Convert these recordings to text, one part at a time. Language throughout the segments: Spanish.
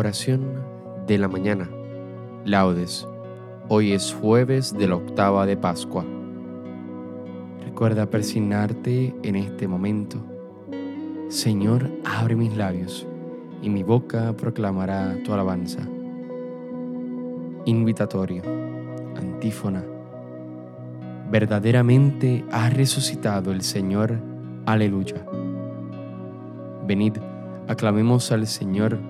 Oración de la mañana. Laudes. Hoy es jueves de la octava de Pascua. Recuerda persignarte en este momento. Señor, abre mis labios y mi boca proclamará tu alabanza. Invitatorio. Antífona. Verdaderamente ha resucitado el Señor. Aleluya. Venid, aclamemos al Señor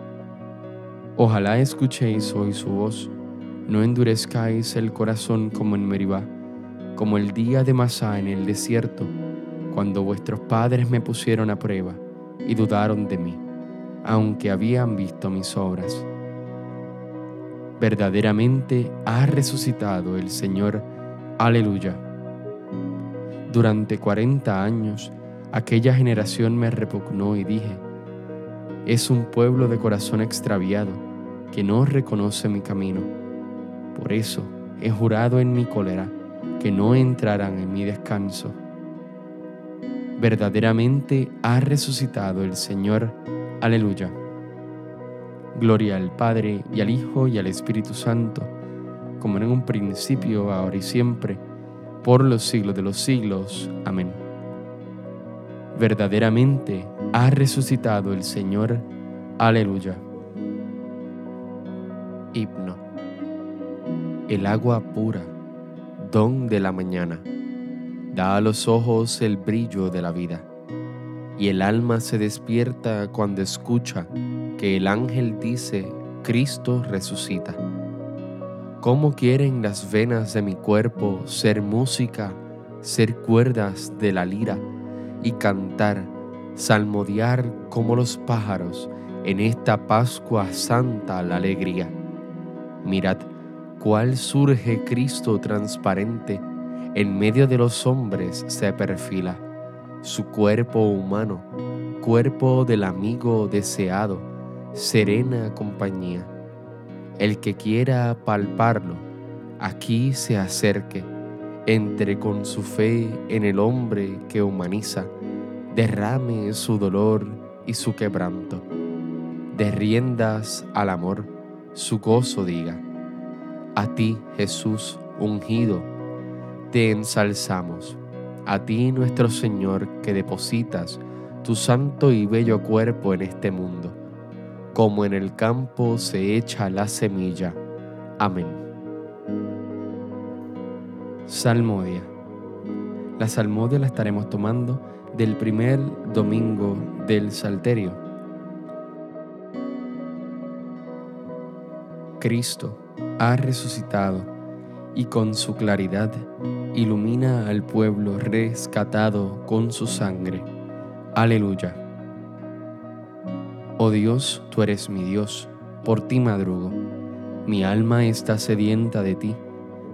Ojalá escuchéis hoy su voz, no endurezcáis el corazón como en Meribá, como el día de Masá en el desierto, cuando vuestros padres me pusieron a prueba y dudaron de mí, aunque habían visto mis obras. Verdaderamente ha resucitado el Señor. Aleluya. Durante cuarenta años aquella generación me repugnó y dije, es un pueblo de corazón extraviado que no reconoce mi camino. Por eso he jurado en mi cólera que no entrarán en mi descanso. Verdaderamente ha resucitado el Señor. Aleluya. Gloria al Padre y al Hijo y al Espíritu Santo, como en un principio, ahora y siempre, por los siglos de los siglos. Amén. Verdaderamente ha resucitado el Señor. Aleluya. Himno. El agua pura, don de la mañana, da a los ojos el brillo de la vida, y el alma se despierta cuando escucha que el ángel dice, Cristo resucita. ¿Cómo quieren las venas de mi cuerpo ser música, ser cuerdas de la lira y cantar, salmodiar como los pájaros en esta Pascua Santa la alegría? Mirad cuál surge Cristo transparente, en medio de los hombres se perfila, su cuerpo humano, cuerpo del amigo deseado, serena compañía. El que quiera palparlo, aquí se acerque, entre con su fe en el hombre que humaniza, derrame su dolor y su quebranto, de riendas al amor su gozo diga. A ti, Jesús ungido, te ensalzamos. A ti, nuestro Señor, que depositas tu santo y bello cuerpo en este mundo, como en el campo se echa la semilla. Amén. Salmodia. La salmodia la estaremos tomando del primer domingo del Salterio Cristo ha resucitado y con su claridad ilumina al pueblo rescatado con su sangre. Aleluya. Oh Dios, tú eres mi Dios, por ti madrugo. Mi alma está sedienta de ti,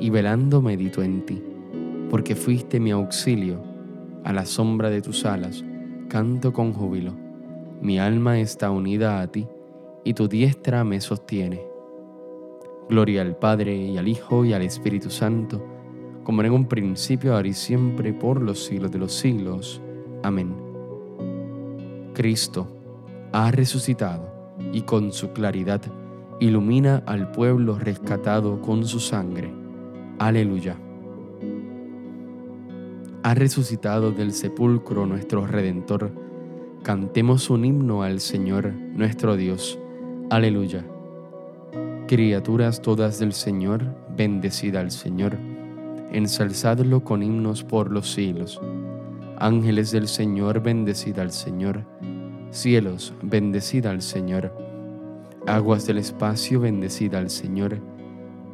y velando medito en ti, porque fuiste mi auxilio. A la sombra de tus alas canto con júbilo. Mi alma está unida a ti y tu diestra me sostiene. Gloria al Padre y al Hijo y al Espíritu Santo, como en un principio, ahora y siempre, por los siglos de los siglos. Amén. Cristo ha resucitado y con su claridad ilumina al pueblo rescatado con su sangre. Aleluya. Ha resucitado del sepulcro nuestro Redentor. Cantemos un himno al Señor nuestro Dios. Aleluya. Criaturas todas del Señor, bendecida al Señor ensalzadlo con himnos por los siglos. Ángeles del Señor, bendecida al Señor. Cielos, bendecida al Señor. Aguas del espacio, bendecida al Señor.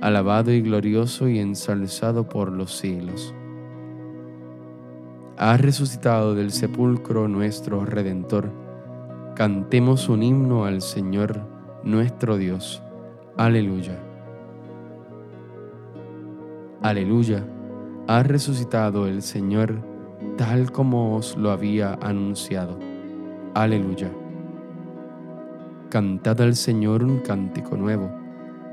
alabado y glorioso y ensalzado por los siglos. Ha resucitado del sepulcro nuestro Redentor. Cantemos un himno al Señor nuestro Dios. Aleluya. Aleluya, ha resucitado el Señor tal como os lo había anunciado. Aleluya. Cantad al Señor un cántico nuevo,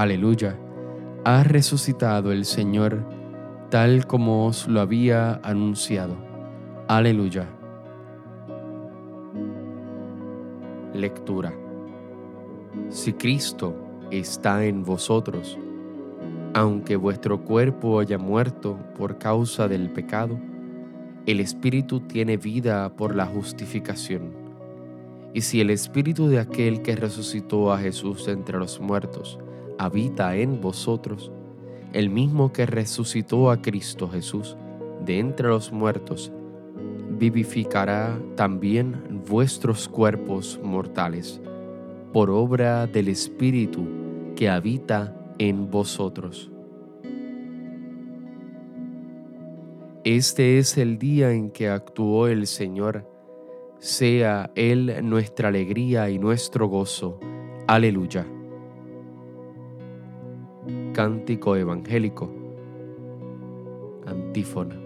Aleluya. Ha resucitado el Señor, tal como os lo había anunciado. Aleluya. Lectura. Si Cristo está en vosotros. Aunque vuestro cuerpo haya muerto por causa del pecado, el Espíritu tiene vida por la justificación. Y si el Espíritu de aquel que resucitó a Jesús entre los muertos habita en vosotros, el mismo que resucitó a Cristo Jesús de entre los muertos, vivificará también vuestros cuerpos mortales por obra del Espíritu que habita en vosotros. Este es el día en que actuó el Señor. Sea Él nuestra alegría y nuestro gozo. Aleluya. Cántico Evangélico. Antífona.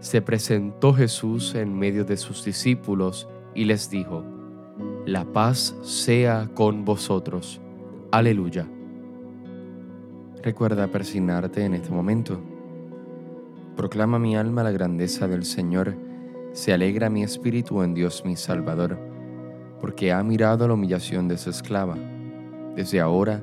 Se presentó Jesús en medio de sus discípulos y les dijo, La paz sea con vosotros. Aleluya. Recuerda persignarte en este momento Proclama mi alma la grandeza del Señor, se alegra mi espíritu en Dios mi Salvador, porque ha mirado la humillación de su esclava. Desde ahora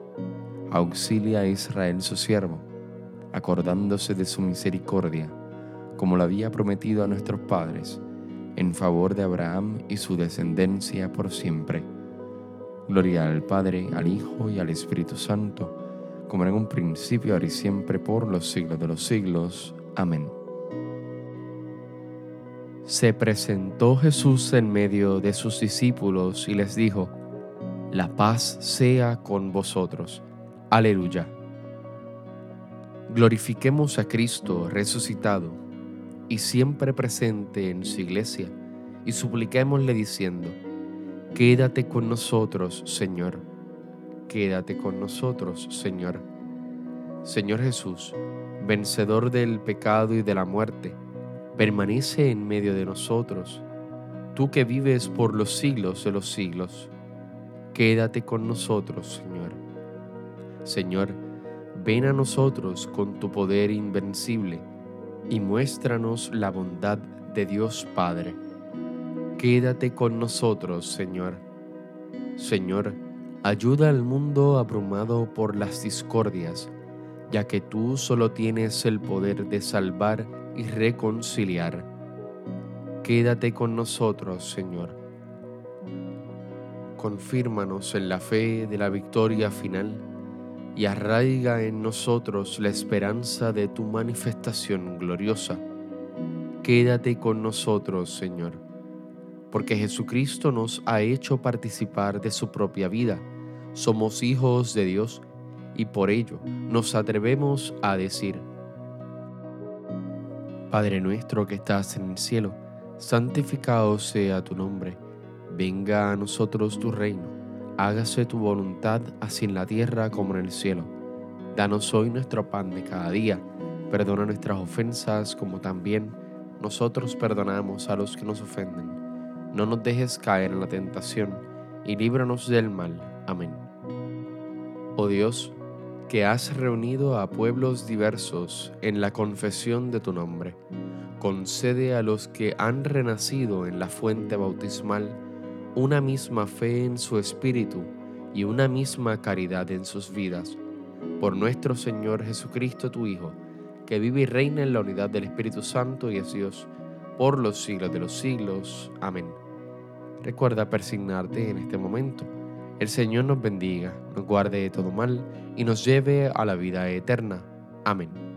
Auxilia a Israel su siervo, acordándose de su misericordia, como lo había prometido a nuestros padres, en favor de Abraham y su descendencia por siempre. Gloria al Padre, al Hijo y al Espíritu Santo, como en un principio, ahora y siempre, por los siglos de los siglos. Amén. Se presentó Jesús en medio de sus discípulos y les dijo, La paz sea con vosotros. Aleluya. Glorifiquemos a Cristo resucitado y siempre presente en su iglesia y supliquémosle diciendo, Quédate con nosotros, Señor. Quédate con nosotros, Señor. Señor Jesús, vencedor del pecado y de la muerte, permanece en medio de nosotros, tú que vives por los siglos de los siglos. Quédate con nosotros, Señor. Señor, ven a nosotros con tu poder invencible y muéstranos la bondad de Dios Padre. Quédate con nosotros, Señor. Señor, ayuda al mundo abrumado por las discordias ya que tú solo tienes el poder de salvar y reconciliar. Quédate con nosotros, Señor. Confírmanos en la fe de la victoria final y arraiga en nosotros la esperanza de tu manifestación gloriosa. Quédate con nosotros, Señor, porque Jesucristo nos ha hecho participar de su propia vida. Somos hijos de Dios y por ello nos atrevemos a decir, Padre nuestro que estás en el cielo, santificado sea tu nombre, venga a nosotros tu reino, hágase tu voluntad así en la tierra como en el cielo. Danos hoy nuestro pan de cada día, perdona nuestras ofensas como también nosotros perdonamos a los que nos ofenden. No nos dejes caer en la tentación y líbranos del mal. Amén. Oh Dios, que has reunido a pueblos diversos en la confesión de tu nombre. Concede a los que han renacido en la fuente bautismal una misma fe en su espíritu y una misma caridad en sus vidas. Por nuestro Señor Jesucristo, tu Hijo, que vive y reina en la unidad del Espíritu Santo y es Dios, por los siglos de los siglos. Amén. Recuerda persignarte en este momento el Señor nos bendiga, nos guarde de todo mal y nos lleve a la vida eterna. Amén.